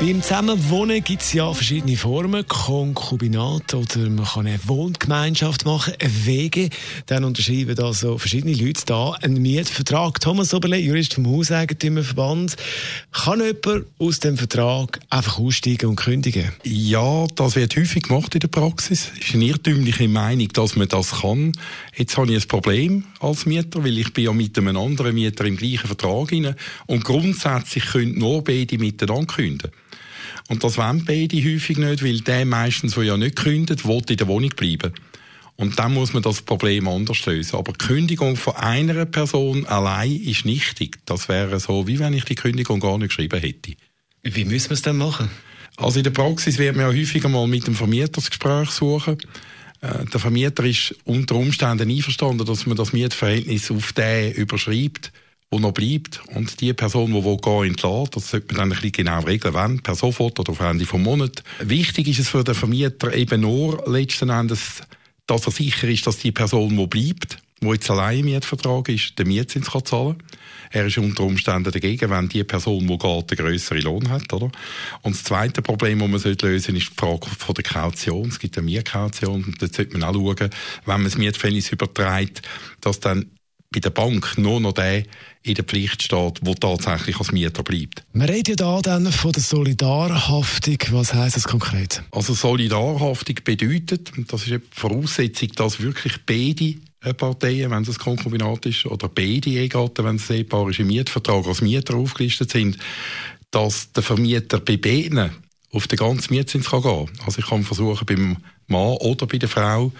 beim Zusammenwohnen gibt es ja verschiedene Formen, Konkubinat oder man kann eine Wohngemeinschaft machen, eine Wege. Dann unterschreiben also verschiedene Leute da einen Mietvertrag. Thomas Oberle, Jurist vom Hauseigentümerverband. Kann jemand aus dem Vertrag einfach aussteigen und kündigen? Ja, das wird häufig gemacht in der Praxis. Es ist eine irrtümliche Meinung, dass man das kann. Jetzt habe ich ein Problem als Mieter, weil ich bin ja mit einem anderen Mieter im gleichen Vertrag rein. Und grundsätzlich können nur beide miteinander kündigen. Und das wollen beide häufig nicht, weil der meistens, der ja nicht kündet, will in der Wohnung bleiben. Und dann muss man das Problem anders lösen. Aber die Kündigung von einer Person allein ist nichtig. Das wäre so, wie wenn ich die Kündigung gar nicht geschrieben hätte. Wie müssen wir es denn machen? Also in der Praxis wird man ja häufiger mal mit dem Vermieter das Gespräch suchen. Äh, der Vermieter ist unter Umständen einverstanden, dass man das Mietverhältnis auf den überschreibt wo noch bleibt und die Person, die gehen entlässt, das sollte man dann ein bisschen genau regeln, wann, per sofort oder auf Ende vom Monat. Wichtig ist es für den Vermieter eben nur letzten Endes, dass er sicher ist, dass die Person, die bleibt, wo jetzt allein im Mietvertrag ist, den Mietzins kann zahlen Er ist unter Umständen dagegen, wenn die Person, die geht, einen grösseren Lohn hat. Oder? Und das zweite Problem, das man lösen sollte, ist die Frage von der Kaution. Es gibt eine Mietkaution und da sollte man auch schauen, wenn man das Mietverhältnis überträgt, dass dann bei der Bank nur noch der in der Pflicht steht, der tatsächlich als Mieter bleibt. Redet ja da dann von der Solidarhaftung. Was heißt das konkret? Also Solidarhaftung bedeutet, das ist die Voraussetzung, dass wirklich beide Parteien, wenn es ein Konkubinat ist, oder beide Ehegatten, wenn es ein Ehepaar ist, im Mietvertrag als Mieter aufgelistet sind, dass der Vermieter bei beiden auf den ganzen Mietzins kann gehen Also ich kann versuchen, beim Mann oder bei der Frau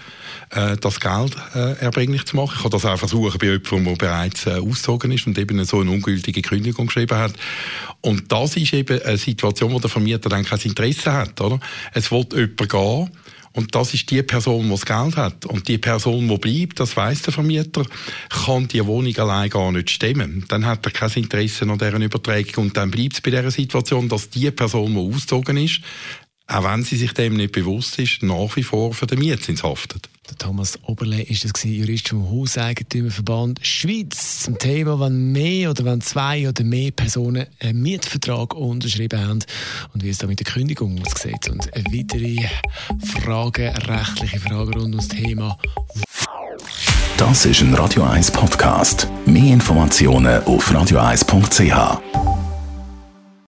äh, das Geld äh, erbringlich zu machen. Ich kann das auch versuchen bei jemandem, der bereits äh, ausgezogen ist und eben so eine ungültige Kündigung geschrieben hat. Und das ist eben eine Situation, wo der Vermieter dann kein Interesse hat. Oder? Es will jemand gehen, und das ist die Person, die das Geld hat. Und die Person, die bleibt, das weiss der Vermieter, kann die Wohnung allein gar nicht stemmen. Dann hat er kein Interesse an deren Übertragung. Und dann bleibt es bei dieser Situation, dass die Person, die ausgezogen ist, auch wenn sie sich dem nicht bewusst ist, nach wie vor für den Mietzins haftet. Thomas Oberle ist das Jurist vom Hauseigentümerverband Schweiz zum Thema, wenn mehr oder wenn zwei oder mehr Personen einen Mietvertrag unterschrieben haben und wie es da mit der Kündigung aussieht und weitere Fragen, rechtliche Fragen rund um das Thema. Das ist ein Radio 1 Podcast. Mehr Informationen auf radio1.ch.